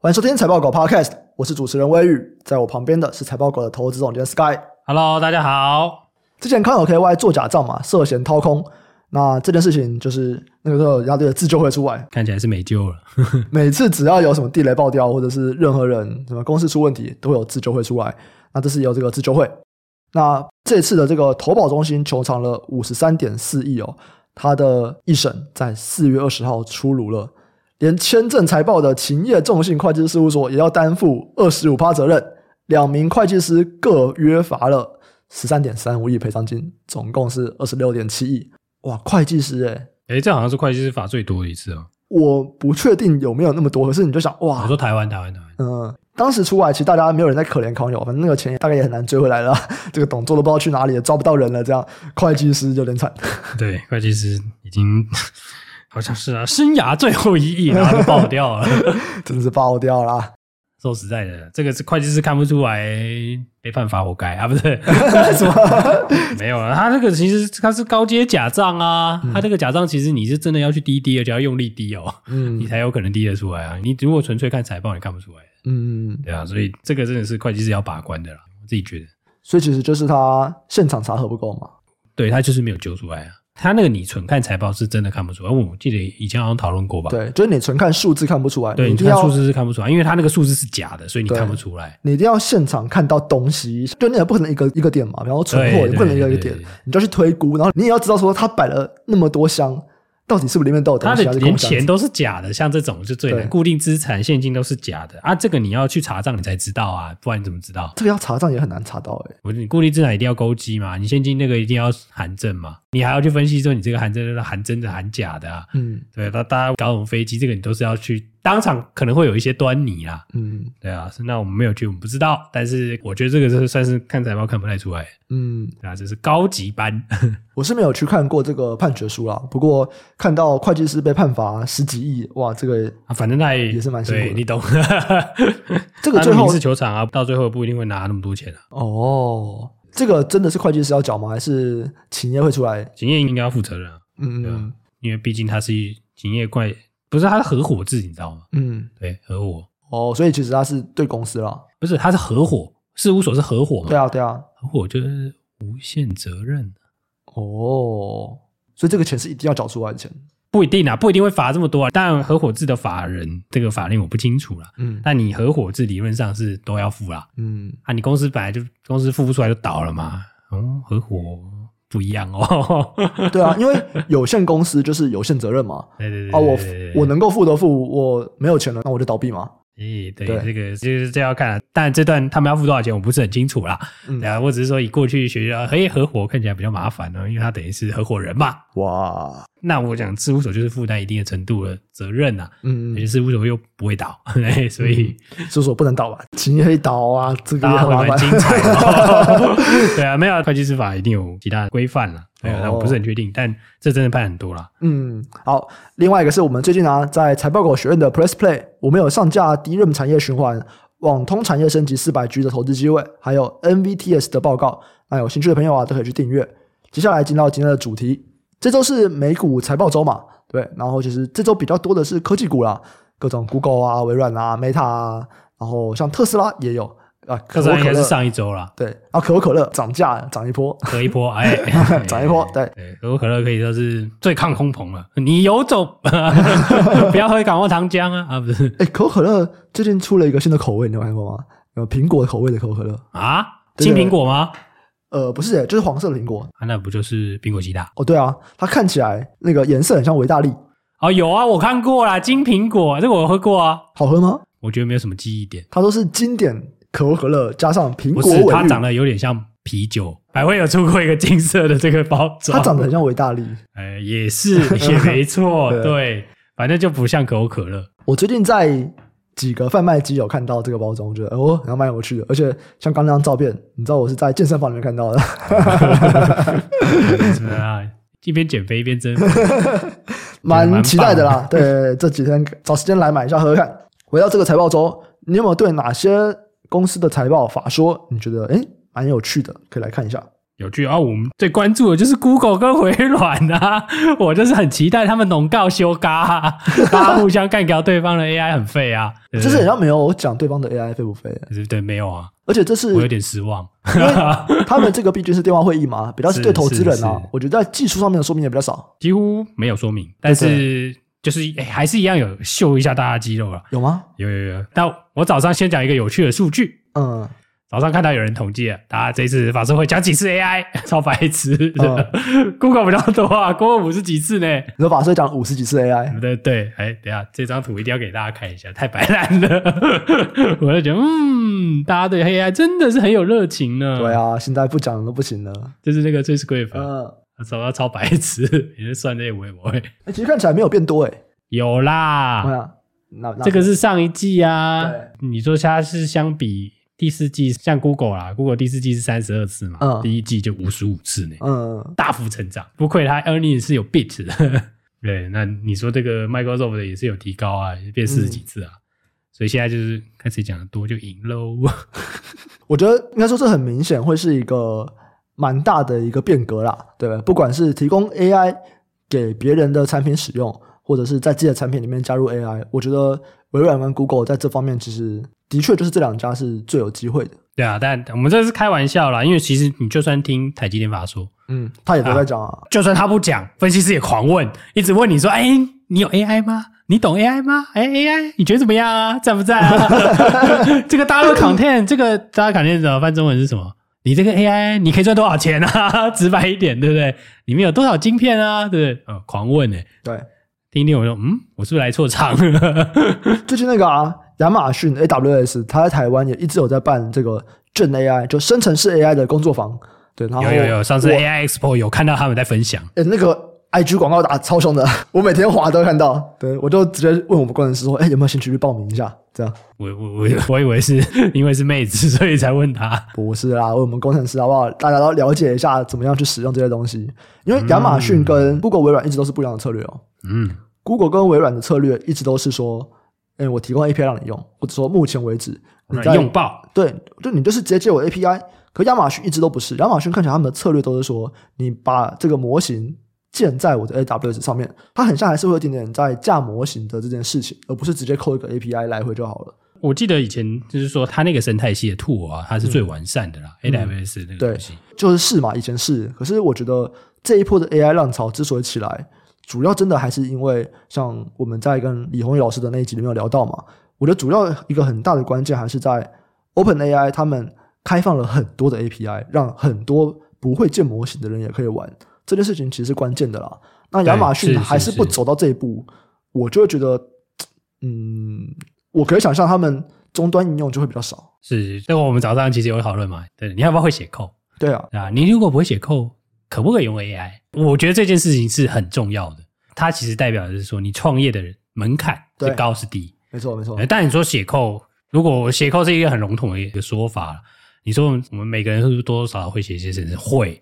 欢迎收听财报狗 Podcast，我是主持人威宇，在我旁边的是财报狗的投资总监 Sky。Hello，大家好。之前康友 KY 做假账嘛，涉嫌掏空，那这件事情就是那个时候，一大堆的自救会出来，看起来是没救了。每次只要有什么地雷爆掉，或者是任何人什么公司出问题，都会有自救会出来。那这是有这个自救会。那这次的这个投保中心求偿了五十三点四亿哦，他的一审在四月二十号出炉了，连签证财报的勤业众信会计师事务所也要担负二十五趴责任，两名会计师各约罚了十三点三五亿赔偿金，总共是二十六点七亿。哇，会计师诶诶这好像是会计师罚最多的一次哦。我不确定有没有那么多，可是你就想哇，我说台湾，台湾，台湾，嗯。当时出来，其实大家没有人在可怜康友，反正那个钱大概也很难追回来了。这个董座都不知道去哪里了，抓不到人了，这样会计师就有点惨。对，会计师已经好像是啊，生涯最后一役，然后就爆掉了，真的是爆掉了。说实在的，这个是会计师看不出来没办法活该啊，不是？什么？没有啊，他这个其实他是高阶假账啊，嗯、他这个假账其实你是真的要去滴滴，而且要用力滴哦，嗯，你才有可能滴得出来啊。你如果纯粹看财报，你看不出来。嗯，对啊，所以这个真的是会计师要把关的啦，我自己觉得。所以其实就是他现场查核不够嘛？对，他就是没有揪出来啊。他那个你纯看财报是真的看不出来，我记得以前好像讨论过吧？对，就是你纯看数字看不出来，对，你看数字是看不出来，因为他那个数字是假的，所以你看不出来。你一定要现场看到东西，就你也不可能一个一个点嘛，然后存货也不可能一个一个点，你就去推估，然后你也要知道说他摆了那么多箱。到底是不是里面都有？他的连钱都是假的，像这种是最难。固定资产、现金都是假的啊！这个你要去查账，你才知道啊，不然你怎么知道？这个要查账也很难查到哎、欸。不是，你固定资产一定要勾稽嘛，你现金那个一定要含证嘛，你还要去分析说你这个含证是含真的含假的啊？嗯，对，那大家搞我们飞机，这个你都是要去。当场可能会有一些端倪啦，嗯，对啊，是那我们没有去，我们不知道。但是我觉得这个是算是看财报看不太出来，嗯，对啊，这是高级班。我是没有去看过这个判决书啦，不过看到会计师被判罚十几亿，哇，这个反正他也，也是蛮辛苦的，你懂。这个 最后是球场啊，到最后不一定会拿那么多钱啊。哦，这个真的是会计师要缴吗？还是企业会出来？企业应该要负责任啊，嗯，对啊，因为毕竟他是企业怪。不是他是合伙制，你知道吗？嗯，对，合伙。哦，所以其实他是对公司啦，不是他是合伙事务所是合伙嘛？对啊，对啊，合伙就是无限责任。哦，所以这个钱是一定要缴出来的钱，不一定啊，不一定会罚这么多啊。当然，合伙制的法人这个法令我不清楚啦，嗯，但你合伙制理论上是都要付啦，嗯，啊，你公司本来就公司付不出来就倒了嘛，哦，合伙。不一样哦，对啊，因为有限公司就是有限责任嘛。对对对啊，我我能够付得付，我没有钱了，那我就倒闭嘛。咦，对，对这个就是这要看啊。但这段他们要付多少钱，我不是很清楚啦。嗯，对啊，我只是说以过去学校，嘿，合伙看起来比较麻烦呢，因为他等于是合伙人嘛。哇。那我讲事务所就是负担一定的程度的责任呐、啊，嗯，而且事务所又不会倒，所以、嗯、事务所不能倒吧？企业可以倒啊，这个也很蛮精彩的、哦。对啊，没有会计师法一定有其他的规范了，对啊，我不是很确定，但这真的判很多了。嗯，好，另外一个是我们最近啊，在财报狗学院的 Press Play，我们有上架 DRAM 产业循环、网通产业升级四百 G 的投资机会，还有 NVTS 的报告，那有兴趣的朋友啊，都可以去订阅。接下来进到今天的主题。这周是美股财报周嘛？对，然后其实这周比较多的是科技股啦，各种 Google 啊、微软啊、Meta 啊，然后像特斯拉也有啊。特斯拉应该是上一周啦。对，啊可口可乐涨价涨一波，可一波，哎，涨一波。对，可口可乐可以说是最抗通膨了。你有种，不要喝感冒糖浆啊！啊，不是，哎，可口可乐最近出了一个新的口味，你有看过吗？有苹果口味的可口可乐啊？金苹果吗？呃，不是诶，就是黄色的苹果啊，那不就是苹果西打？哦，对啊，它看起来那个颜色很像维大利哦，有啊，我看过啦，金苹果，这个我喝过啊，好喝吗？我觉得没有什么记忆点。它都是经典可口可乐加上苹果，不是，它长得有点像啤酒。百威有出过一个金色的这个包装，它长得很像维大利，哎，也是也没错，对，对，反正就不像可口可乐。我最近在。几个贩卖机有看到这个包装，我觉得哦，然后蛮有趣的，而且像刚刚那张照片，你知道我是在健身房里面看到的，是啊，一边减肥一边增，蛮期待的啦。对，这几天找时间来买一下喝喝看。回到这个财报周，你有没有对哪些公司的财报法说你觉得哎蛮有趣的，可以来看一下？有趣啊！我们最关注的就是 Google 跟微软啊，我就是很期待他们农告修嘎、啊，大家互相干掉对方的 AI 很废啊。这是好像没有讲对方的 AI 废不废？对对，没有啊。而且这是我有点失望，因为他们这个毕竟是电话会议嘛，比较是对投资人啊。我觉得在技术上面的说明也比较少，几乎没有说明。但是就是哎，还是一样有秀一下大家肌肉了。有吗？有有有。但我早上先讲一个有趣的数据，嗯。早上看到有人统计了，大家这次法说会讲几次 AI，超白痴的。嗯、Google 比较多啊，Google 五十几次呢。你说法说会讲五十几次 AI？对对，哎，等一下这张图一定要给大家看一下，太白烂了。我就觉得，嗯，大家对 AI 真的是很有热情呢。对啊，现在不讲都不行了。就是那个最 script，嗯，找到超白痴，也是算那微博。哎，其实看起来没有变多哎。有啦，啊、那那这个是上一季啊。你说它是相比。第四季像 Google 啦，Google 第四季是三十二次嘛，嗯、第一季就五十五次呢，嗯，大幅成长，不愧它 earning 是有 beat 的，对，那你说这个 Microsoft 的也是有提高啊，变四十几次啊，嗯、所以现在就是看谁讲的多就赢喽。我觉得应该说这很明显会是一个蛮大的一个变革啦，对吧？不管是提供 AI 给别人的产品使用，或者是在自己的产品里面加入 AI，我觉得微软跟 Google 在这方面其实。的确，就是这两家是最有机会的。对啊，但我们这是开玩笑啦，因为其实你就算听台积电法说，嗯，他也都在讲啊。就算他不讲，分析师也狂问，一直问你说：“哎、欸，你有 AI 吗？你懂 AI 吗？哎、欸、，AI 你觉得怎么样啊？在不在啊？这个大陆 content，这个大陆 content 怎么翻中文是什么？你这个 AI 你可以赚多少钱啊？直白一点，对不对？里面有多少晶片啊？对不对？呃，狂问呢、欸。对，听听我说，嗯，我是不是来错场了？最近那个啊。亚马逊 AWS，他在台湾也一直有在办这个 Gen AI，就生成式 AI 的工作坊。对，然后有有有，上次 AI Expo 有看到他们在分享。诶那个 IG 广告打超凶的，我每天滑都看到。对，我就直接问我们工程师说：“哎，有没有兴趣去报名一下？”这样。我我我我以为是 因为是妹子，所以才问他。不是啦，问我们工程师好不好？大家都了解一下怎么样去使用这些东西。因为亚马逊跟 Google、微软一直都是不一样的策略哦。嗯，Google 跟微软的策略一直都是说。哎，我提供 API 让你用，或者说目前为止你在用爆，对，就你就是直接借我 API。可亚马逊一直都不是，亚马逊看起来他们的策略都是说，你把这个模型建在我的 AWS 上面，它很像还是会有一点点在架模型的这件事情，而不是直接扣一个 API 来回就好了。我记得以前就是说，它那个生态系的 tool 啊，它是最完善的啦、嗯、，AWS 那个东西。对，就是是嘛，以前是，可是我觉得这一波的 AI 浪潮之所以起来。主要真的还是因为像我们在跟李宏宇老师的那一集里面有聊到嘛，我觉得主要一个很大的关键还是在 OpenAI 他们开放了很多的 API，让很多不会建模型的人也可以玩这件事情，其实是关键的啦。那亚马逊还是不走到这一步，我就会觉得，嗯，我可以想象他们终端应用就会比较少。是，这个我们早上其实有讨论嘛，对，你要不要会写 code？对啊，啊，你如果不会写 code。可不可以用 AI？我觉得这件事情是很重要的。它其实代表的是说，你创业的门槛是高是低？没错，没错。但你说写 code，如果写 code 是一个很笼统的一个说法，你说我们每个人是不是多多少少会写一些程式？会。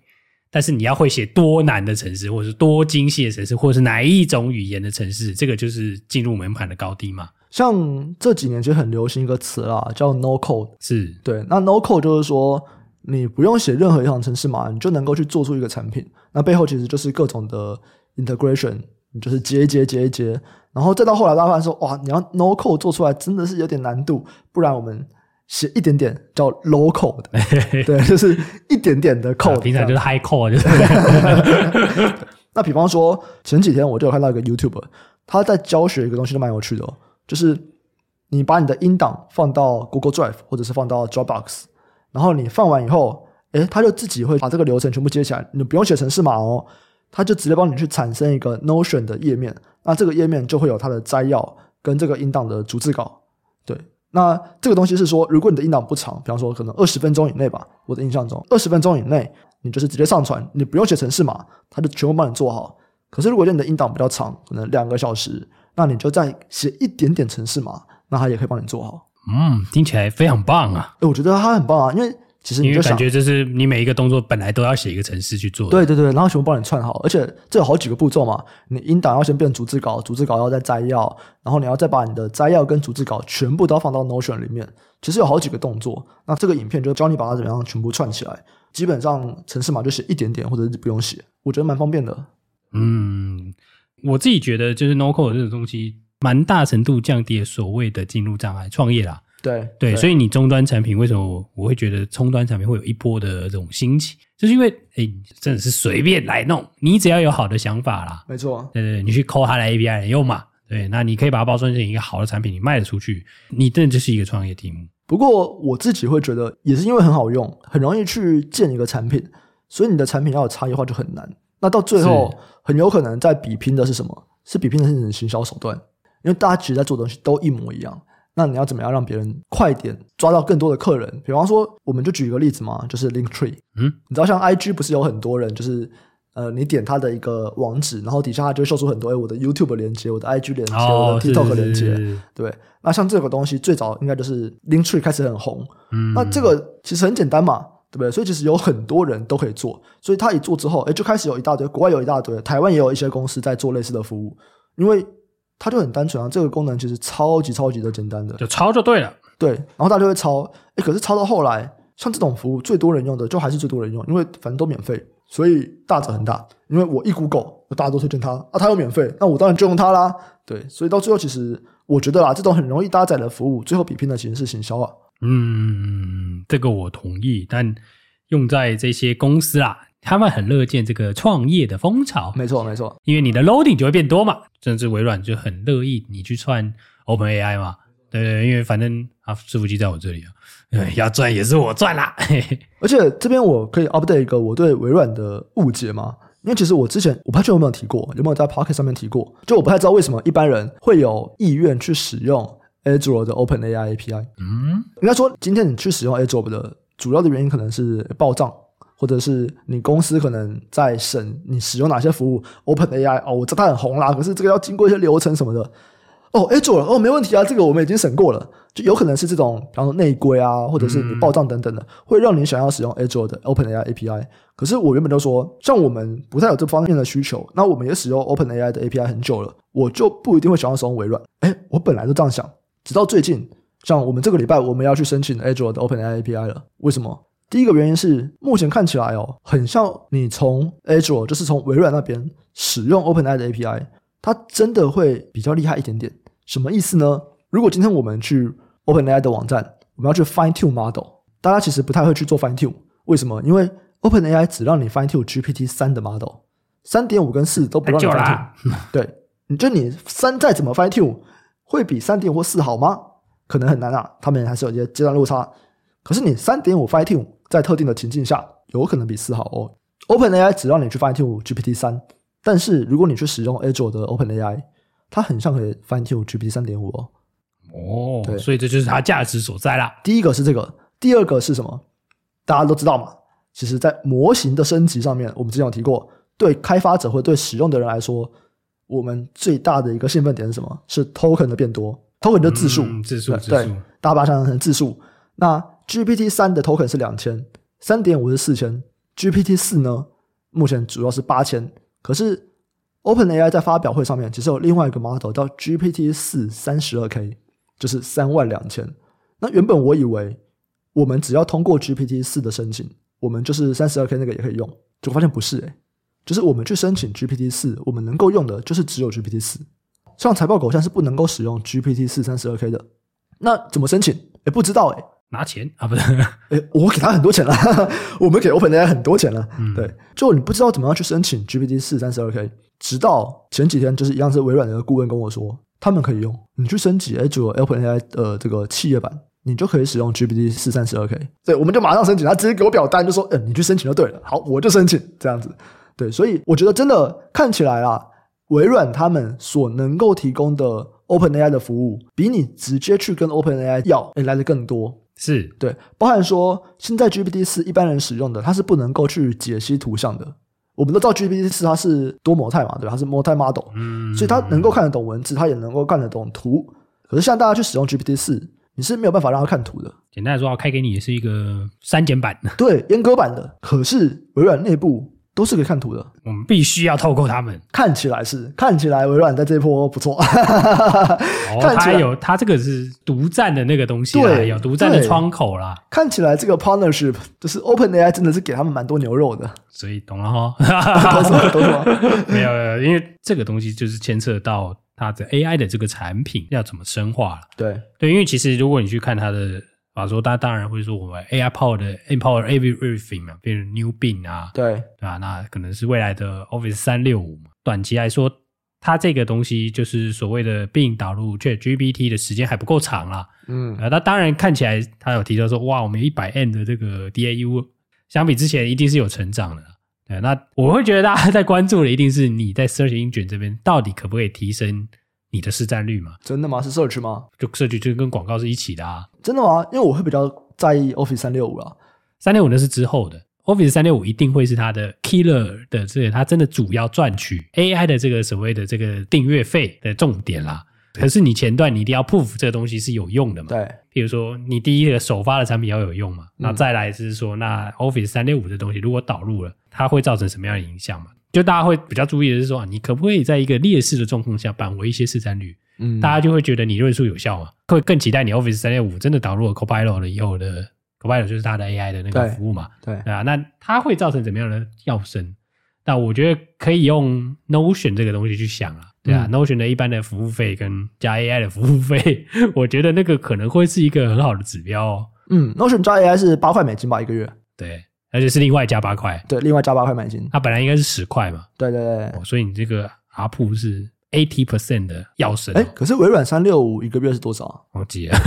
但是你要会写多难的程式，或者是多精细的程式，或者是哪一种语言的程式，这个就是进入门槛的高低嘛。像这几年其实很流行一个词啦，叫 No Code。是对。那 No Code 就是说。你不用写任何一行程式码，你就能够去做出一个产品。那背后其实就是各种的 integration，你就是接一接接一接，然后再到后来大家发现说，哇，你要 no code 做出来真的是有点难度。不然我们写一点点叫 low code，对，就是一点点的 code，平常就是 high code，就是。那比方说前几天我就有看到一个 YouTuber，他在教学一个东西都蛮有趣的哦，就是你把你的音档放到 Google Drive 或者是放到 Dropbox。然后你放完以后，诶，它就自己会把这个流程全部接起来，你不用写程式码哦，它就直接帮你去产生一个 Notion 的页面。那这个页面就会有它的摘要跟这个音档的逐字稿。对，那这个东西是说，如果你的音档不长，比方说可能二十分钟以内吧，我的印象中二十分钟以内，你就是直接上传，你不用写程式码，它就全部帮你做好。可是如果你的音档比较长，可能两个小时，那你就再写一点点程式码，那它也可以帮你做好。嗯，听起来非常棒啊！诶，我觉得它很棒啊，因为其实你就感觉就是你每一个动作本来都要写一个程式去做。对对对，然后全部帮你串好，而且这有好几个步骤嘛。你音档要先变逐字稿，逐字稿要再摘要，然后你要再把你的摘要跟逐字稿全部都要放到 Notion 里面。其实有好几个动作。那这个影片就教你把它怎么样全部串起来。基本上程式码就写一点点，或者是不用写，我觉得蛮方便的。嗯，我自己觉得就是 No Code 这种东西，蛮大程度降低了所谓的进入障碍，创业啦。对对，对，所以你终端产品为什么我会觉得终端产品会有一波的这种兴起，就是因为哎，真的是随便来弄，你只要有好的想法啦，没错，对对对，你去抠它的 API 来用嘛，对，那你可以把它包装成一个好的产品，你卖得出去，你真的就是一个创业题目。不过我自己会觉得，也是因为很好用，很容易去建一个产品，所以你的产品要有差异化就很难。那到最后，很有可能在比拼的是什么？是比拼的是你的行销手段，因为大家其实在做的东西都一模一样。那你要怎么样让别人快点抓到更多的客人？比方说，我们就举一个例子嘛，就是 Linktree。嗯，你知道像 IG 不是有很多人，就是呃，你点他的一个网址，然后底下他就会秀出很多，哎，我的 YouTube 连接，我的 IG 连接，哦、我的 TikTok 连接。对，那像这个东西最早应该就是 Linktree 开始很红。嗯，那这个其实很简单嘛，对不对？所以其实有很多人都可以做。所以他一做之后，哎，就开始有一大堆，国外有一大堆，台湾也有一些公司在做类似的服务，因为。它就很单纯啊，这个功能其实超级超级的简单的，就抄就对了。对，然后大家就会抄，诶，可是抄到后来，像这种服务最多人用的，就还是最多人用，因为反正都免费，所以大者很大。因为我一 Google，大家都推荐它啊，它又免费，那我当然就用它啦。对，所以到最后，其实我觉得啦，这种很容易搭载的服务，最后比拼的其实是行销啊。嗯，这个我同意，但用在这些公司啦。他们很乐见这个创业的风潮，没错没错，因为你的 loading 就会变多嘛，甚至微软就很乐意你去串 OpenAI 嘛，对对，因为反正啊，伺服器在我这里啊，对，要赚也是我赚啦。而且这边我可以 update 一个我对微软的误解嘛，因为其实我之前我不太确定有没有提过，有没有在 Podcast 上面提过，就我不太知道为什么一般人会有意愿去使用 Azure 的 OpenAI API。嗯，应该说今天你去使用 Azure 的主要的原因可能是报账。或者是你公司可能在审你使用哪些服务，OpenAI 哦，我知道它很红啦，可是这个要经过一些流程什么的。哦，Azure 哦，没问题啊，这个我们已经审过了，就有可能是这种，比方说内规啊，或者是你报账等等的，会让你想要使用 Azure 的 OpenAI API。可是我原本就说，像我们不太有这方面的需求，那我们也使用 OpenAI 的 API 很久了，我就不一定会想要使用微软。诶，我本来就这样想，直到最近，像我们这个礼拜我们要去申请 Azure 的 OpenAI API 了，为什么？第一个原因是，目前看起来哦，很像你从 Azure，就是从微软那边使用 OpenAI 的 API，它真的会比较厉害一点点。什么意思呢？如果今天我们去 OpenAI 的网站，我们要去 fine tune model，大家其实不太会去做 fine tune。为什么？因为 OpenAI 只让你 fine tune GPT 三的 model，三点五跟四都不让你 fine tune。对，你就你三再怎么 fine tune，会比三点五或四好吗？可能很难啊，他们还是有一些阶段落差。可是你三点五 fine tune。在特定的情境下，有可能比四好哦。OpenAI 只让你去 fine tune GPT 三，但是如果你去使用 Azure 的 OpenAI，它很像可以 fine tune GPT 三点五哦。哦，对，所以这就是它价值所在啦。第一个是这个，第二个是什么？大家都知道嘛。其实，在模型的升级上面，我们之前有提过，对开发者或对使用的人来说，我们最大的一个兴奋点是什么？是 token 的变多，token 的字数，嗯、字数，对，大家把它想象成字数。那 GPT 三的 token 是两千，三点五是四千，GPT 四呢，目前主要是八千。可是 OpenAI 在发表会上面其实有另外一个 model 叫 GPT 四三十二 K，就是三万两千。那原本我以为我们只要通过 GPT 四的申请，我们就是三十二 K 那个也可以用，结果发现不是诶、就是我们去申请 GPT 四，我们能够用的就是只有 GPT 四。像财报狗现在是不能够使用 GPT 四三十二 K 的，那怎么申请？也不知道诶、拿钱啊？不是，哎，我给他很多钱了，我们给 OpenAI 很多钱了。嗯，对，就你不知道怎么样去申请 GPT 四三十二 K，直到前几天，就是一样是微软的一个顾问跟我说，他们可以用，你去升级 Azure OpenAI 的这个企业版，你就可以使用 GPT 四三十二 K。对，我们就马上申请，他直接给我表单，就说，嗯，你去申请就对了。好，我就申请这样子。对，所以我觉得真的看起来啊，微软他们所能够提供的 OpenAI 的服务，比你直接去跟 OpenAI 要，哎，来的更多。是对，包含说现在 GPT 四一般人使用的，它是不能够去解析图像的。我们都知道 GPT 四它是多模态嘛，对吧？它是 multi model，嗯，所以它能够看得懂文字，它也能够看得懂图。可是现在大家去使用 GPT 四，你是没有办法让它看图的。简单来说，开给你也是一个删减版的，对，阉割版的。可是微软内部。都是可以看图的，我们必须要透过他们。看起来是，看起来微软在这一波不错。哦，它有，它这个是独占的那个东西，对，有独占的窗口啦。看起来这个 partnership 就是 OpenAI 真的是给他们蛮多牛肉的，所以懂了 哈。懂了，懂了。没有，没有，因为这个东西就是牵涉到它的 AI 的这个产品要怎么深化了。对，对，因为其实如果你去看它的。啊，说大家当然会说我们 AI Power 的 Empower Everything 嘛，变成 New Bing 啊，对对吧？那可能是未来的 Office 三六五嘛。短期来说，它这个东西就是所谓的 Bing 导入 ChatGPT 的时间还不够长啦。嗯，啊，那当然看起来他有提到说，哇，我们一百 N 的这个 DAU 相比之前一定是有成长的。对，那我会觉得大家在关注的一定是你在 Search Engine 这边到底可不可以提升。你的市占率吗？真的吗？是 search 吗？就 search 就跟广告是一起的啊。真的吗？因为我会比较在意 Office 三六五啊。三六五那是之后的，Office 三六五一定会是它的 killer 的这个，它真的主要赚取 AI 的这个所谓的这个订阅费的重点啦。可是你前段你一定要 proof 这个东西是有用的嘛？对。譬如说你第一个首发的产品要有用嘛？嗯、那再来是说，那 Office 三六五的东西如果导入了，它会造成什么样的影响嘛？就大家会比较注意的是说，你可不可以在一个劣势的状况下扳回一些市占率？嗯，大家就会觉得你论述有效嘛，会更期待你 Office 三六五真的导入了 Copilot 了以后的 Copilot 就是它的 AI 的那个服务嘛，对，对啊，那它会造成怎么样的要升？那我觉得可以用 Notion 这个东西去想啊，对啊，嗯，Notion 的一般的服务费跟加 AI 的服务费，我觉得那个可能会是一个很好的指标哦。嗯，Notion 加 AI 是八块美金吧一个月？对。而且是另外加八块，对，另外加八块美金。它本来应该是十块嘛，对对对、哦。所以你这个 ARPU 是 eighty percent 的药神。哎，可是微软三六五一个月是多少啊？我记了，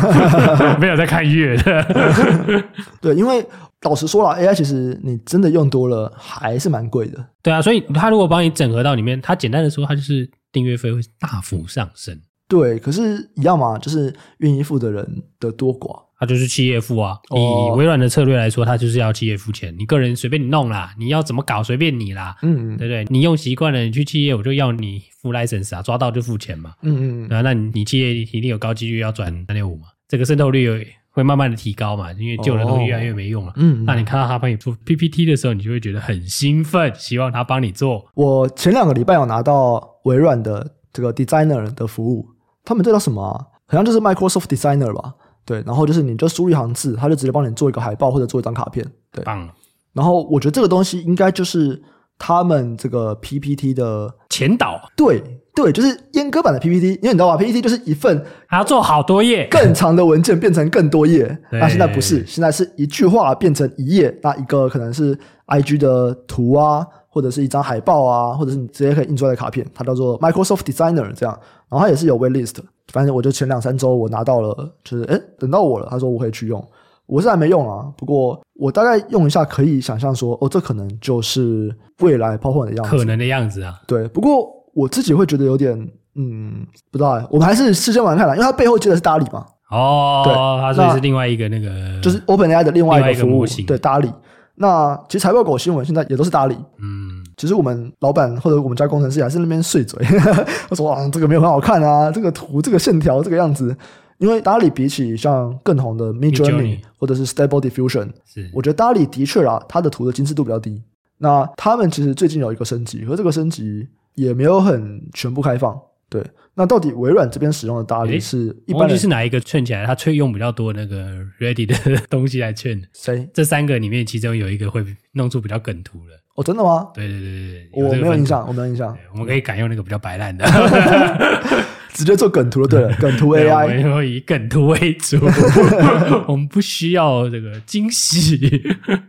没有在看月的。对，因为老实说了，AI 其实你真的用多了还是蛮贵的。对啊，所以它如果帮你整合到里面，它简单的说，它就是订阅费会大幅上升。对，可是一样嘛，就是愿意付的人的多寡。他就是企业付啊，以微软的策略来说，他就是要企业付钱。你个人随便你弄啦，你要怎么搞随便你啦，嗯，对不对？你用习惯了，你去企业，我就要你付 license 啊，抓到就付钱嘛，嗯嗯，啊，那你企业一定有高几率要转三六五嘛，这个渗透率会慢慢的提高嘛，因为旧的东西越来越没用了，嗯，那你看到他帮你做 PPT 的时候，你就会觉得很兴奋，希望他帮你做。我前两个礼拜有拿到微软的这个 Designer 的服务，他们这叫什么啊？好像就是 Microsoft Designer 吧。对，然后就是你就输入一行字，他就直接帮你做一个海报或者做一张卡片。对，棒。然后我觉得这个东西应该就是他们这个 PPT 的前导。对对，就是阉割版的 PPT，因为你知道吧，PPT 就是一份还要做好多页更长的文件变成更多页。那现在不是，现在是一句话变成一页，那一个可能是 IG 的图啊，或者是一张海报啊，或者是你直接可以印出来的卡片，它叫做 Microsoft Designer 这样。然后它也是有 waitlist。反正我就前两三周我拿到了，就是诶等到我了。他说我可以去用，我是还没用啊。不过我大概用一下，可以想象说，哦，这可能就是未来 PowerPoint 的样子，可能的样子啊。对，不过我自己会觉得有点，嗯，不知道哎。我们还是事先玩看了，因为它背后接的是 DALL-E 嘛。哦，对，它所以是另外一个那个，就是 OpenAI 的另外一个服务，型对 DALL-E。那其实财报狗新闻现在也都是 DALL-E。嗯。其实我们老板或者我们家工程师还是那边碎嘴，他说啊，这个没有很好看啊，这个图、这个线条、这个样子。因为 DALL-E 比起像更红的 Midjourney 或者是 Stable Diffusion，是我觉得 DALL-E 的确啊，它的图的精致度比较低。那他们其实最近有一个升级，和这个升级也没有很全部开放。对，那到底微软这边使用的 DALL-E 是一般是哪一个劝起来？他却用比较多那个 Ready 的东西来劝。谁？这三个里面其中有一个会弄出比较梗图的。哦，真的吗？对对对对，我没有印象，我没有印象。我们可以改用那个比较白烂的，直接做梗图就对了，梗图 AI，我们以梗图为主，我们不需要这个惊喜。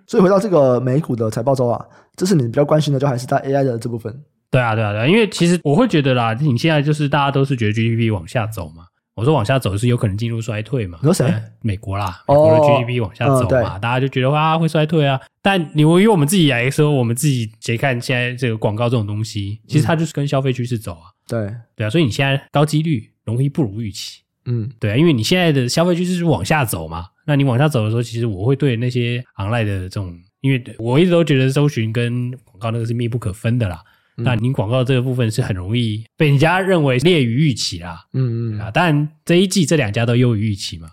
所以回到这个美股的财报周啊，这是你比较关心的，就还是在 AI 的这部分？对啊，对啊，对啊，因为其实我会觉得啦，你现在就是大家都是觉得 GDP 往下走嘛。我说往下走是有可能进入衰退嘛？有谁？美国啦，美国的 GDP 往下走嘛，大家就觉得哇会衰退啊。但你我以我们自己来说，我们自己谁看现在这个广告这种东西，其实它就是跟消费趋势走啊。对对啊，所以你现在高几率容易不如预期。嗯，对啊，因为你现在的消费趋势是往下走嘛。那你往下走的时候，其实我会对那些 online 的这种，因为我一直都觉得搜寻跟广告那个是密不可分的啦。嗯、那您广告这个部分是很容易被人家认为劣于预期啦。嗯嗯啊，当然这一季这两家都优于预期嘛。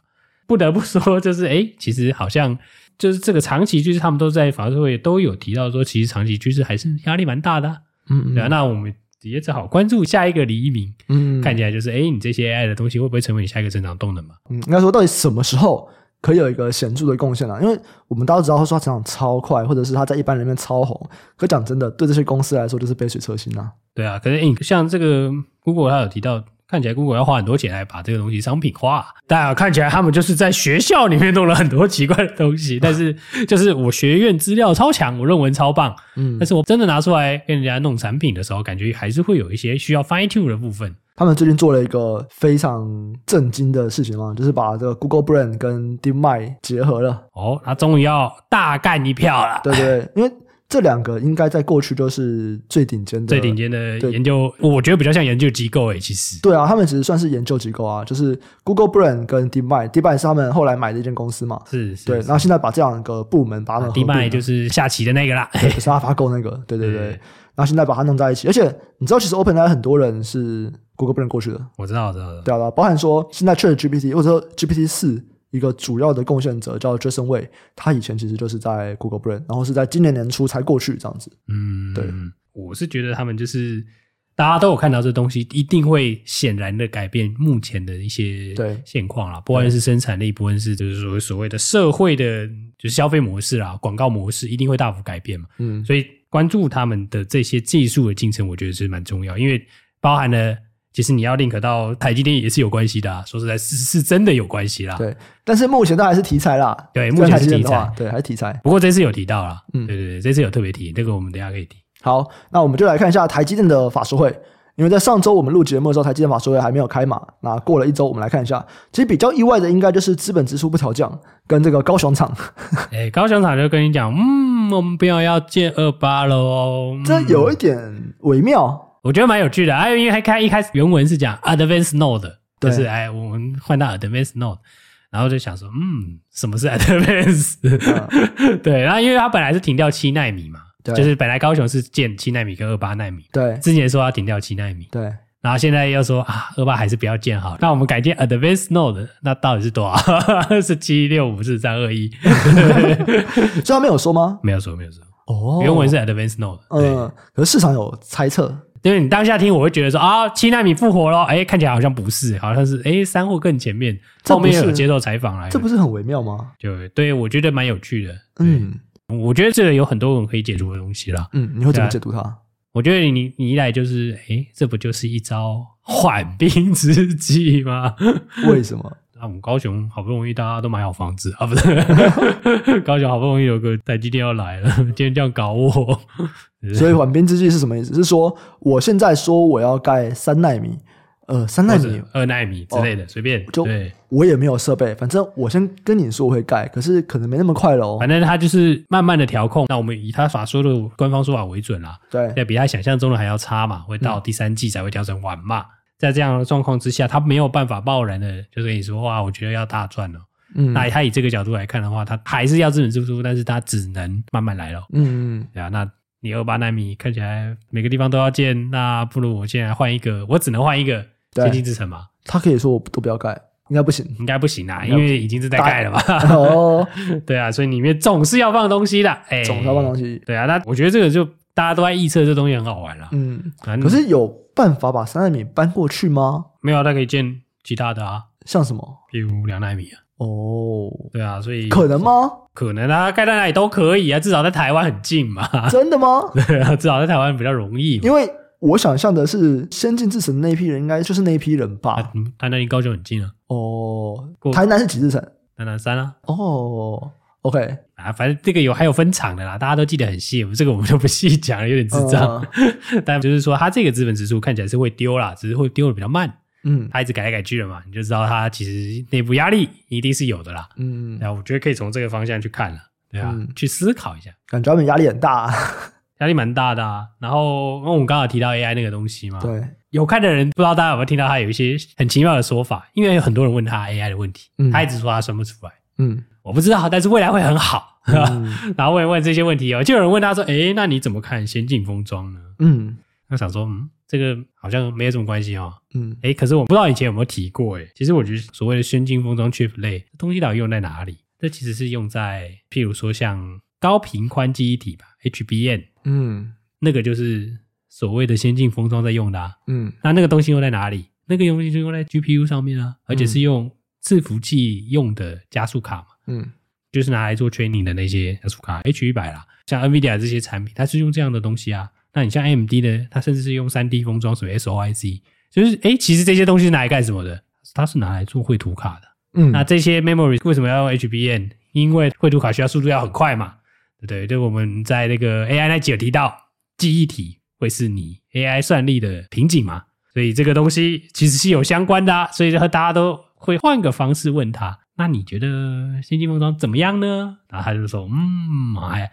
不得不说，就是哎，其实好像就是这个长期趋势，他们都在法说会都有提到说，其实长期趋势还是压力蛮大的、啊。嗯嗯，对啊，那我们也只好关注下一个黎明。嗯，看起来就是哎，你这些 AI 的东西会不会成为你下一个增长动能嘛？嗯，应该说到底什么时候？可以有一个显著的贡献啦，因为我们大家都知道，他说他成长超快，或者是他在一般人面超红。可讲真的，对这些公司来说就是杯水车薪啊。对啊，可是诶像这个 Google，他有提到。看起来 Google 要花很多钱来把这个东西商品化，但啊看起来他们就是在学校里面弄了很多奇怪的东西。但是就是我学院资料超强，我论文超棒，嗯，但是我真的拿出来跟人家弄产品的时候，感觉还是会有一些需要 fine tune 的部分。他们最近做了一个非常震惊的事情嘛，就是把这个 Google Brain 跟 DeepMind 结合了。哦，他终于要大干一票了。对对，因为。这两个应该在过去都是最顶尖的、最顶尖的研究，我觉得比较像研究机构诶、欸，其实。对啊，他们其实算是研究机构啊，就是 Google Brain 跟 DeepMind，DeepMind 是他们后来买的一间公司嘛。是是。对，然后现在把这两个部门把。DeepMind 就是下棋的那个啦，就是 AlphaGo 那个，对对对。对 然后现在把它弄在一起，而且你知道，其实 OpenAI 很多人是 Google Brain 过去的。我知道，我知道的。对啊，包含说现在 ChatGPT 或者说 GPT 四。一个主要的贡献者叫 Jason Wei，他以前其实就是在 Google Brain，然后是在今年年初才过去这样子。嗯，对，我是觉得他们就是大家都有看到这东西，一定会显然的改变目前的一些现况啦，不管是生产力，不论是就是所谓所谓的社会的，就是消费模式啦，广告模式，一定会大幅改变嘛。嗯，所以关注他们的这些技术的进程，我觉得是蛮重要，因为包含了。其实你要 link 到台积电也是有关系的，啊，说实在，是是真的有关系啦。对，但是目前都还是题材啦。对，目前是题材，对，还是题材。不过这次有提到啦，嗯，对对对，这次有特别提，这个我们等一下可以提。好，那我们就来看一下台积电的法说会，因为在上周我们录节目的时候，台积电法说会还没有开嘛。那过了一周，我们来看一下，其实比较意外的应该就是资本支出不调降，跟这个高雄厂。哎，高雄厂就跟你讲，嗯，我们不要要建二八了哦，嗯，这有一点微妙。我觉得蛮有趣的，还有因为还开一开始原文是讲 advanced node，就是哎，我们换到 advanced node，然后就想说，嗯，什么是 advanced？、嗯、对，然后因为它本来是停掉七纳米嘛，就是本来高雄是建七纳米跟二八纳米，对，之前说要停掉七纳米，对，然后现在又说啊，二八还是不要建好，那我们改建 advanced node，那到底是多少？是七六五四三二一？所以他没有说吗？没有说，没有说。哦，原文是 advanced node，嗯，可是市场有猜测。因为你当下听，我会觉得说啊，七纳米复活了，哎，看起来好像不是，好像是哎，三或更前面，后面有接受采访来，这不是很微妙吗？就对，我觉得蛮有趣的。嗯，我觉得这个有很多人可以解读的东西啦。嗯，你会怎么解读它？我觉得你你一来就是，哎，这不就是一招缓兵之计吗？为什么？那我们高雄好不容易大家都买好房子啊，不是？高雄好不容易有个台积电要来了，今天这样搞我，所以缓兵之计是什么意思？是说我现在说我要盖三奈米，呃，三奈米、二奈米之类的，随、哦、便。就我也没有设备，反正我先跟你说我会盖，可是可能没那么快喽。反正他就是慢慢的调控，那我们以他法说的官方说法为准啦。对，要比他想象中的还要差嘛，会到第三季才会调整完嘛。嗯在这样的状况之下，他没有办法贸然的就跟你说哇，我觉得要大赚了。嗯，那他以这个角度来看的话，他还是要资本支出，但是他只能慢慢来了。嗯嗯，对啊，那你二八纳米看起来每个地方都要建，那不如我现在换一个，我只能换一个先进制程嘛。他可以说我都不要盖，应该不行，应该不行啊，因为已经是在盖了嘛。哦，对啊，所以里面总是要放东西的，哎，总是要放东西。对啊，那我觉得这个就大家都在预测这东西很好玩了。嗯，可是有。办法把三纳米搬过去吗？没有，他可以建其他的啊，像什么？比如两纳米啊。哦，对啊，所以可能吗？可能啊，盖在哪里都可以啊，至少在台湾很近嘛。真的吗？对啊，至少在台湾比较容易。因为我想象的是，先进制程的那一批人，应该就是那一批人吧。台南离高雄很近啊。哦，台南是几制程？台南三啊。哦。OK 啊，反正这个有还有分厂的啦，大家都记得很细，这个我们就不细讲了，有点智障。嗯、但就是说，它这个资本支出看起来是会丢啦，只是会丢的比较慢。嗯，他一直改来改去的嘛，你就知道他其实内部压力一定是有的啦。嗯，然后我觉得可以从这个方向去看了，对啊，嗯、去思考一下，感觉他们压力很大，啊，压力蛮大的啊。然后，因为我们刚好提到 AI 那个东西嘛，对，有看的人不知道大家有没有听到他有一些很奇妙的说法，因为有很多人问他 AI 的问题，嗯、他一直说他算不出来。嗯。我不知道，但是未来会很好。嗯、然后问问这些问题哦，就有人问他说：“诶，那你怎么看先进封装呢？”嗯，他想说，嗯，这个好像没有什么关系哦。嗯，哎，可是我不知道以前有没有提过，哎，其实我觉得所谓的先进封装 chip 类东西到底用在哪里？这其实是用在，譬如说像高频宽记忆体吧，HBM，嗯，那个就是所谓的先进封装在用的啊。嗯，那那个东西用在哪里？那个东西就用在 GPU 上面啊，而且是用伺服器用的加速卡嘛。嗯，就是拿来做 training 的那些加速卡，H 一百啦，像 NVIDIA 这些产品，它是用这样的东西啊。那你像 AMD 呢，它甚至是用三 D 封装，所谓 SOIC，就是诶，其实这些东西是拿来干什么的？它是拿来做绘图卡的。嗯，那这些 memory 为什么要用 HBM？因为绘图卡需要速度要很快嘛，对不对？就，我们在那个 AI 那集有提到，记忆体会是你 AI 算力的瓶颈嘛，所以这个东西其实是有相关的啊。所以和大家都会换个方式问他，那你觉得先进封装怎么样呢？然后他就说，嗯，妈呀，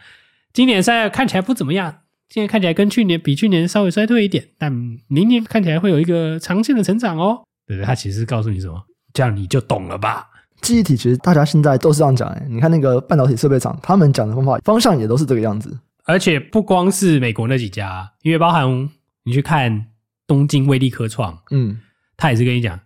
今年赛看起来不怎么样。现在看起来跟去年比，去年稍微衰退一点，但明年看起来会有一个长线的成长哦。对对，他其实告诉你什么？这样你就懂了吧？记忆体其实大家现在都是这样讲哎，你看那个半导体设备厂，他们讲的方法方向也都是这个样子。而且不光是美国那几家，因为包含你去看东京威力科创，嗯，他也是跟你讲，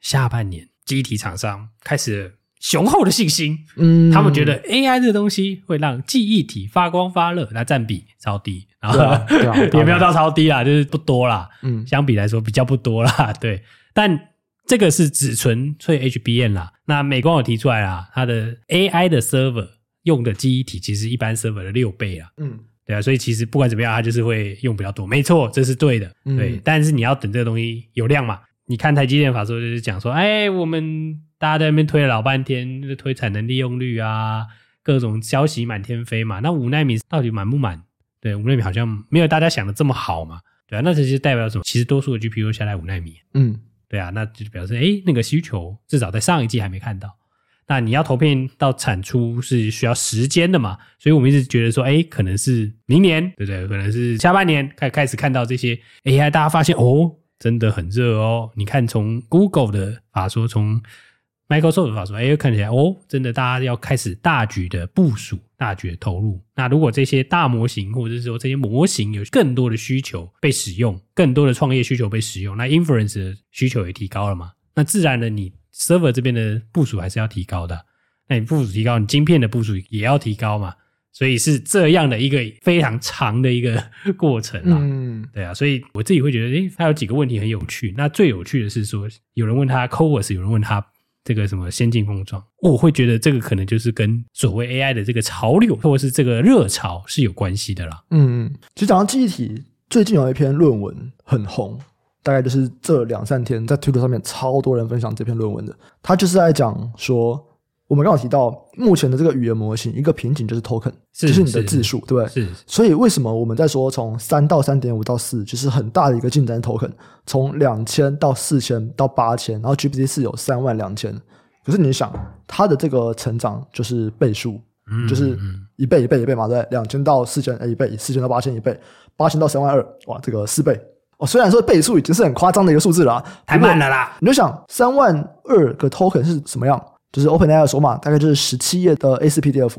下半年记忆体厂商开始。雄厚的信心，嗯，他们觉得 AI 这个东西会让记忆体发光发热，那占比超低，然后 也没有到超低啦，就是不多啦，嗯，相比来说比较不多啦，对。但这个是只纯粹 HBM 啦，那美光有提出来啦，它的 AI 的 server 用的记忆体其实一般 server 的六倍啊，嗯，对啊，所以其实不管怎么样，它就是会用比较多，没错，这是对的，对。嗯，但是你要等这个东西有量嘛，你看台积电法说就是讲说，哎，我们。大家在那边推了老半天，就推产能利用率啊，各种消息满天飞嘛。那五纳米到底满不满？对，五纳米好像没有大家想的这么好嘛。对啊，那这些代表什么？其实多数的 GPU 下来五纳米。嗯，对啊，那就表示哎那个需求至少在上一季还没看到。那你要投片到产出是需要时间的嘛？所以我们一直觉得说，哎可能是明年，对不对？可能是下半年开开始看到这些 AI，大家发现哦，真的很热哦。你看，从 Google 的法说，从 Microsoft 的法说，哎，看起来哦，真的，大家要开始大举的部署，大举的投入。那如果这些大模型，或者是说这些模型有更多的需求被使用，更多的创业需求被使用，那 inference 的需求也提高了嘛？那自然的，你 server 这边的部署还是要提高的。那你部署提高，你晶片的部署也要提高嘛？所以是这样的一个非常长的一个过程啊。嗯，对啊。所以我自己会觉得，诶，它有几个问题很有趣。那最有趣的是说，有人问他 c o v e r s 有人问他。这个什么先进封装，我会觉得这个可能就是跟所谓 AI 的这个潮流，或者是这个热潮是有关系的啦。嗯，其实讲到记忆体，最近有一篇论文很红，大概就是这两三天在 Twitter 上面超多人分享这篇论文的，他就是在讲说。我们刚刚提到，目前的这个语言模型一个瓶颈就是 token，是就是你的字数，对不对？是。所以为什么我们在说从三到三点五到四，就是很大的一个进展 token，从两千到四千到八千，然后 GPT 四有三万两千。可是你想，它的这个成长就是倍数，嗯、就是一倍一倍一倍嘛，对不对？两千到四千，一倍；四千到八千，一倍；八千到三万二，哇，这个四倍。哦，虽然说倍数已经是很夸张的一个数字了，太慢了啦。你就想三万二个 token 是什么样？就是 OpenAI 说嘛，大概就是十七页的 A4PDF。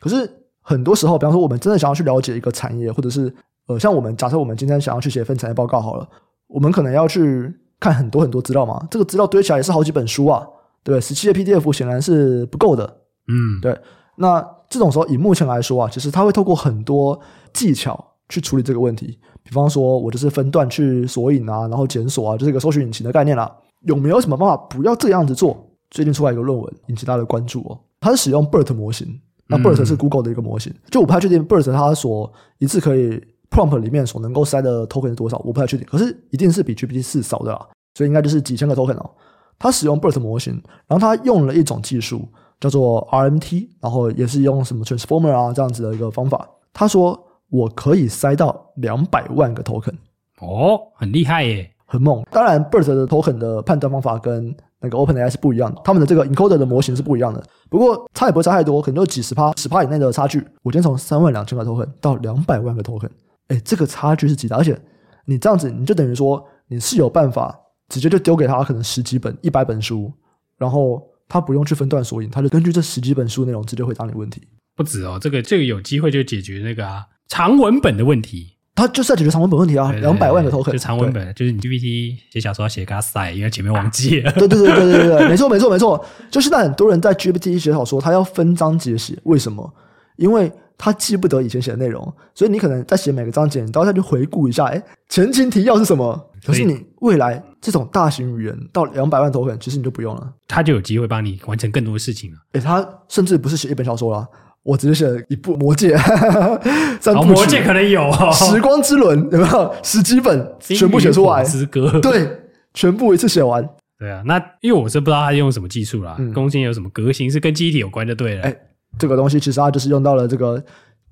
可是很多时候，比方说我们真的想要去了解一个产业，或者是呃，像我们假设我们今天想要去写一份产业报告好了，我们可能要去看很多很多资料嘛。这个资料堆起来也是好几本书啊，对不对？十七页 PDF 显然是不够的。嗯，对。那这种时候，以目前来说啊，其实它会透过很多技巧去处理这个问题。比方说，我就是分段去索引啊，然后检索啊，就是一个搜寻引擎的概念啦。有没有什么办法不要这样子做？最近出来一个论文引起大家的关注哦，它是使用 BERT 模型，那 BERT 是 Google 的一个模型，就我不太确定 BERT 它所一次可以 prompt 里面所能够塞的 token 是多少，我不太确定，可是一定是比 GPT 四少的啦，所以应该就是几千个 token 哦。它使用 BERT 模型，然后它用了一种技术叫做 RMT，然后也是用什么 Transformer 啊这样子的一个方法。他说我可以塞到两百万个 token，哦，很厉害耶，很猛。当然 BERT 的 token 的判断方法跟那个 OpenAI 是不一样的，他们的这个 encoder 的模型是不一样的。不过差也不会差太多，可能就几十趴、十趴以内的差距。我今天从三万两千个 token 到两百万个 token，哎，这个差距是极大。而且你这样子，你就等于说你是有办法直接就丢给他可能十几本、一百本书，然后他不用去分段索引，他就根据这十几本书内容直接回答你问题。不止哦，这个这个有机会就解决那个啊长文本的问题。它就是要解决长文本问题啊，两百万个 token，就长文本，就是你 GPT 写小说要写给他塞，因为前面忘记了。对对对对对对，没错没错没错，就现在很多人在 GPT 写小说，他要分章节写，为什么？因为他记不得以前写的内容，所以你可能在写每个章节，你都要再去回顾一下，哎，前情提要是什么？可是你未来这种大型语言到两百万 token，其实你就不用了，他就有机会帮你完成更多的事情了。哎，他甚至不是写一本小说了。我只是写了一部魔戒，三部曲，魔戒可能有哦，时光之轮有没有十几本全部写出来？之歌 对，全部一次写完。对啊，那因为我是不知道他用什么技术啦，攻心有什么革新是跟记忆体有关就对了。哎，这个东西其实它就是用到了这个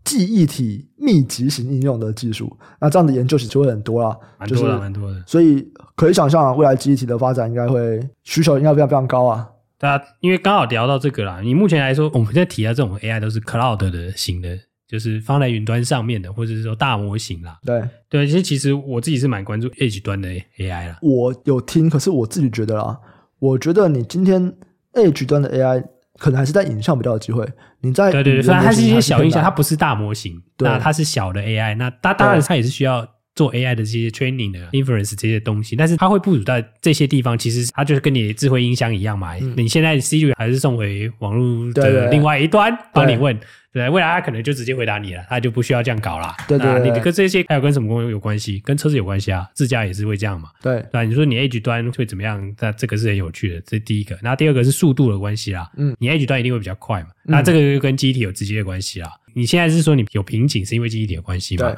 记忆体密集型应用的技术。那这样的研究其实会很多啦，蛮多的，蛮多的。所以可以想象，未来记忆体的发展应该会需求应该非常非常高啊。大家因为刚好聊到这个啦，你目前来说，我们在提到这种 AI 都是 Cloud 的型的，就是放在云端上面的，或者是说大模型啦。对对，其实其实我自己是蛮关注 Edge 端的 AI 啦。我有听，可是我自己觉得啦，我觉得你今天 Edge 端的 AI 可能还是在影像比较有机会。你在对对对，虽然它是一些小影像，它不是大模型，那它是小的 AI，那它当然它也是需要。做 AI 的这些 training 的 inference 这些东西，但是它会部署在这些地方，其实它就是跟你智慧音箱一样嘛。嗯、你现在 Siri 还是送回网络的另外一端帮你问，对，对，未来它可能就直接回答你了，它就不需要这样搞了。对对，对，你跟这些还有跟什么有关系？跟车子有关系啊，自驾也是会这样嘛。对，那你说你 Edge 端会怎么样？那这个是很有趣的，这是第一个。那第二个是速度的关系啦。嗯，你 Edge 端一定会比较快嘛。那这个就跟记忆体有直接的关系啦。你现在是说你有瓶颈是因为记忆体的关系吗？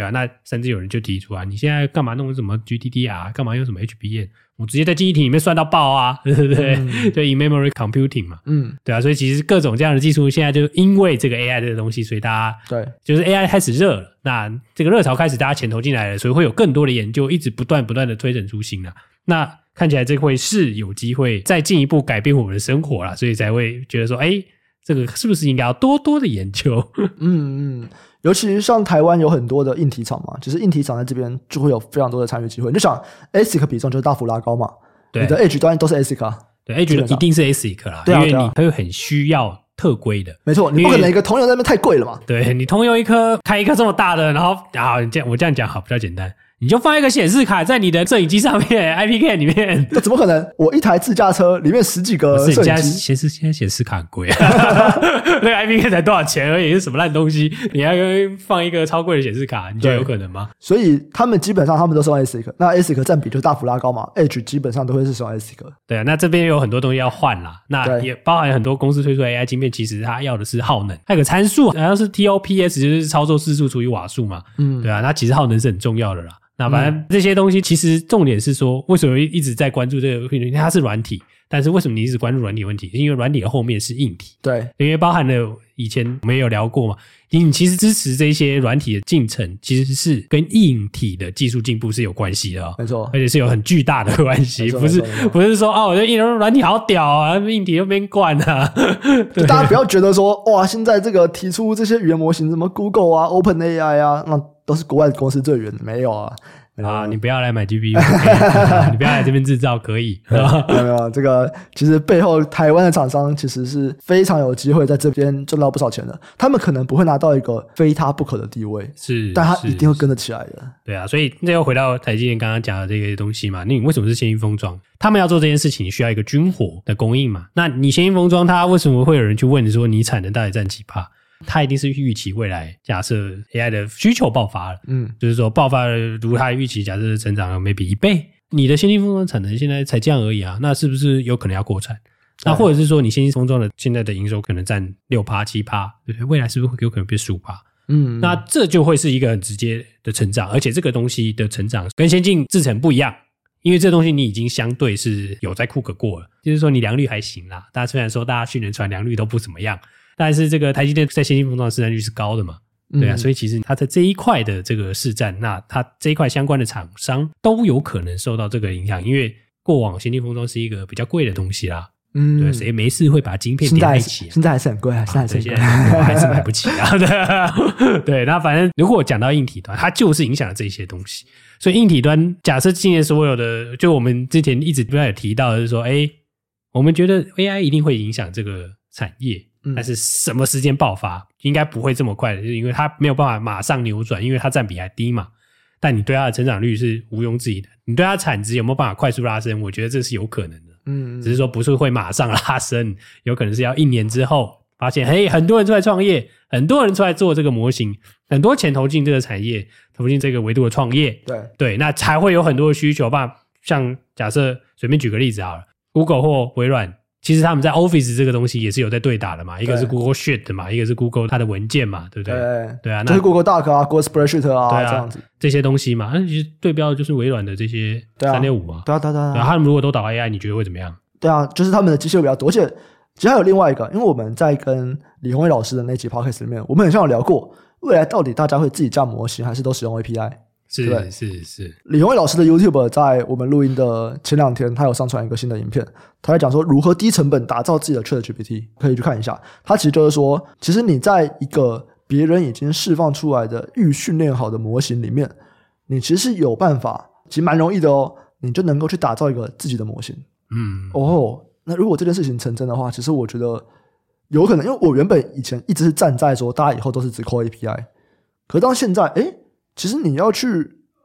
对。对啊，那甚至有人就提出啊，你现在干嘛弄什么 GDDR，干嘛用什么 HBM？我直接在记忆体里面算到爆啊，对不对？嗯、对，in-memory computing 嘛，嗯，对啊，所以其实各种这样的技术，现在就因为这个 AI 这个东西，所以大家对，就是 AI 开始热了，那这个热潮开始，大家钱投进来了，所以会有更多的研究，一直不断不断的推陈出新了。那看起来这会是有机会再进一步改变我们的生活了，所以才会觉得说，哎，这个是不是应该要多多的研究？嗯嗯。尤其是像台湾有很多的硬体厂嘛，其实硬体厂在这边就会有非常多的参与机会。你就想 ASIC 比重就是大幅拉高嘛，对，你的 Edge 端都是 ASIC 啊，对，Edge 一定是 ASIC 啦，对啊，因为你会很需要特规的，没错，你不可能一个通用在那边太贵了嘛，对，你通用一颗开一颗这么大的，然后啊，你这样我这样讲好比较简单。你就放一个显示卡在你的摄影机上面，IP Cam 里面，那怎么可能？我一台自驾车里面十几个摄影机，显示现在显示卡很贵啊，那个 IP Cam 才多少钱而已，是什么烂东西？你还放一个超贵的显示卡，你觉得有可能吗？所以他们基本上他们都是用 ASIC，那 ASIC 占比就大幅拉高嘛，Edge 基本上都会是使用 ASIC。对啊，那这边有很多东西要换啦，那也包含很多公司推出 AI 晶片，其实它要的是耗能，它有个参数好像是 TOPS，就是操作次数除以瓦数嘛，嗯，对啊，那其实耗能是很重要的啦。那反正这些东西，其实重点是说，为什么一直在关注这个问题？因为它是软体，但是为什么你一直关注软体问题？因为软体的后面是硬体，对，因为包含了以前我们也有聊过嘛，你其实支持这些软体的进程，其实是跟硬体的技术进步是有关系的，没错，而且是有很巨大的关系，不是不是说哦，我觉得硬软体好屌啊，硬体又没惯啊，大家不要觉得说哇，现在这个提出这些语言模型，什么 Google 啊、OpenAI 啊，那。都是国外的公司最远的，没有啊啊！你不要来买 GPU，你不要来这边制造，可以没有没有？这个其实背后台湾的厂商其实是非常有机会在这边赚到不少钱的。他们可能不会拿到一个非他不可的地位，是，但他一定会跟得起来的。对啊，所以那又回到台积电刚刚讲的这个东西嘛？那你为什么是先进封装？他们要做这件事情，你需要一个军火的供应嘛？那你先进封装，它为什么会有人去问你说你产能大概占几趴？它一定是预期未来，假设 AI 的需求爆发了，嗯，就是说爆发了，如它预期，假设成长了 maybe 一倍，你的先进封装产能现在才这样而已啊，那是不是有可能要过产？那或者是说，你先进封装的现在的营收可能占六趴七趴，对不对？未来是不是有可能变十五趴？嗯，那这就会是一个很直接的成长，而且这个东西的成长跟先进制程不一样，因为这东西你已经相对是有在 cook 过了，就是说你良率还行啦。大家虽然说大家训练出来良率都不怎么样。但是这个台积电在先进封装的市占率是高的嘛？对啊，所以其实它在这一块的这个市占，那它这一块相关的厂商都有可能受到这个影响，因为过往先进封装是一个比较贵的东西啦。嗯，对，谁没事会把晶片叠在一起？现在还是很贵啊，现在还是现在还是买不起啊。对，对，那反正如果讲到硬体端，它就是影响了这些东西。所以硬体端，假设今年所有的，就我们之前一直不断有提到就是说，哎，我们觉得 AI 一定会影响这个。产业，但是什么时间爆发，应该不会这么快的，就是因为它没有办法马上扭转，因为它占比还低嘛。但你对它的成长率是毋庸置疑的，你对它产值有没有办法快速拉升？我觉得这是有可能的，嗯，只是说不是会马上拉升，有可能是要一年之后发现，嘿，很多人出来创业，很多人出来做这个模型，很多钱投进这个产业，投进这个维度的创业，对对，那才会有很多的需求吧。像假设随便举个例子好了，Google 或微软。其实他们在 Office 这个东西也是有在对打的嘛，一个是 Google Sheet 嘛，一个是 Google 它的文件嘛，对不对？对，对啊，就是 Google Doc 啊，Google Spreadsheet 啊，对啊，这样子这些东西嘛，那其实对标的就是微软的这些三六五嘛，对啊，对啊，对啊。然后他们如果都导 AI，你觉得会怎么样？对啊，就是他们的机器会比较多，而且其实还有另外一个，因为我们在跟李宏伟老师的那集 Podcast 里面，我们很像有聊过，未来到底大家会自己架模型，还是都使用 API？是对是是，李宏伟老师的 YouTube 在我们录音的前两天，他有上传一个新的影片，他在讲说如何低成本打造自己的 ChatGPT，可以去看一下。他其实就是说，其实你在一个别人已经释放出来的预训练好的模型里面，你其实是有办法，其实蛮容易的哦，你就能够去打造一个自己的模型。嗯，哦，那如果这件事情成真的话，其实我觉得有可能，因为我原本以前一直是站在说，大家以后都是只扣 API，可是到现在，诶其实你要去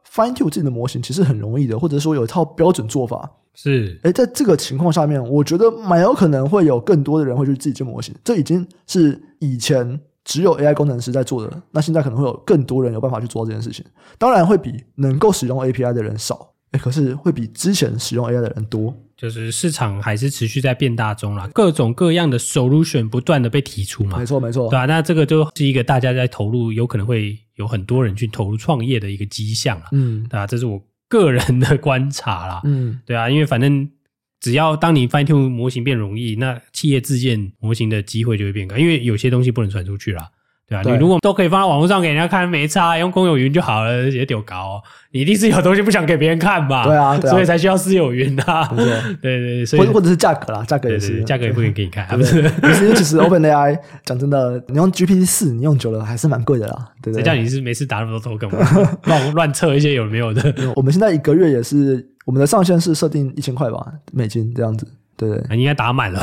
fine tune 自己的模型，其实很容易的，或者说有一套标准做法。是，哎，在这个情况下面，我觉得蛮有可能会有更多的人会去自己建模型。这已经是以前只有 AI 工程师在做的，那现在可能会有更多人有办法去做到这件事情。当然会比能够使用 API 的人少，哎，可是会比之前使用 AI 的人多。就是市场还是持续在变大中啦，各种各样的 solution 不断的被提出嘛。没错，没错，对啊，那这个就是一个大家在投入，有可能会有很多人去投入创业的一个迹象啦。嗯，对啊，这是我个人的观察啦。嗯，对啊，因为反正只要当你 fine tune 模型变容易，那企业自建模型的机会就会变高，因为有些东西不能传出去啦。对啊，对你如果都可以放在网络上给人家看，没差，用公有云就好了，也丢高、哦。你一定是有东西不想给别人看吧？对啊，对啊，所以才需要私有云啊。对对对，所以或者或者是价格啦，价格也是，价格也不可以给你看，不 是？其实 OpenAI 讲真的，你用 GPT 四，你用久了还是蛮贵的啦。对对，谁叫你是每次打那么多 token 乱乱测一些有没有的？我们现在一个月也是，我们的上限是设定一千块吧，美金这样子。对对，应该打满了。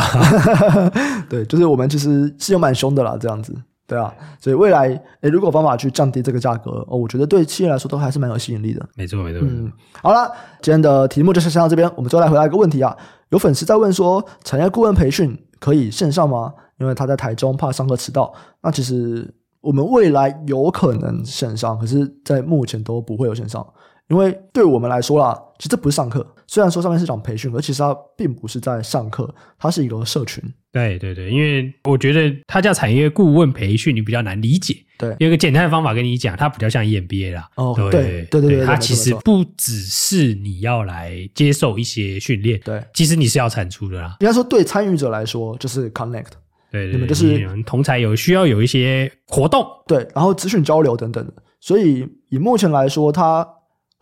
对，就是我们其实是有蛮凶的啦，这样子。对啊，所以未来，诶，如果有办法去降低这个价格，哦，我觉得对企业来说都还是蛮有吸引力的。没错，没错。嗯，好了，今天的题目就是先到这边。我们最后来回答一个问题啊，有粉丝在问说，产业顾问培训可以线上吗？因为他在台中，怕上课迟到。那其实我们未来有可能线上，可是在目前都不会有线上。因为对我们来说啦，其实这不是上课。虽然说上面是讲培训，而其实它并不是在上课，它是一个社群。对对对，因为我觉得它叫产业顾问培训，你比较难理解。对，有一个简单的方法跟你讲，它比较像 EMBA 啦。哦，对对对对，它其实不只是你要来接受一些训练，对，其实你是要产出的啦。应该说，对参与者来说，就是 connect。对，你们就是同才有需要有一些活动，对，然后资讯交流等等的。所以以目前来说，它。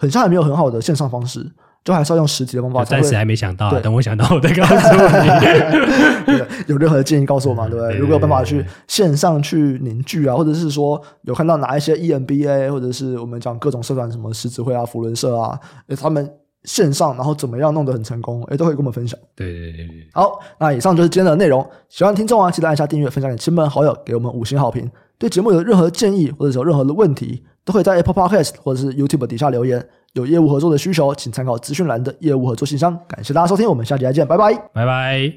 很像还没有很好的线上方式，就还是要用实体的方法。暂时还没想到，等我想到我再告诉你。有任何的建议告诉我嘛？对不对？如果有办法去线上去凝聚啊，或者是说有看到哪一些 EMBA，或者是我们讲各种社团，什么狮子会啊、福伦社啊，他们线上然后怎么样弄得很成功，诶都可以跟我们分享。对对对对。好，那以上就是今天的内容。喜欢的听众啊，记得按下订阅，分享给亲朋好友，给我们五星好评。对节目有任何建议，或者有任何的问题，都可以在 Apple Podcast 或者是 YouTube 底下留言。有业务合作的需求，请参考资讯栏的业务合作信箱。感谢大家收听，我们下期再见，拜拜，拜拜。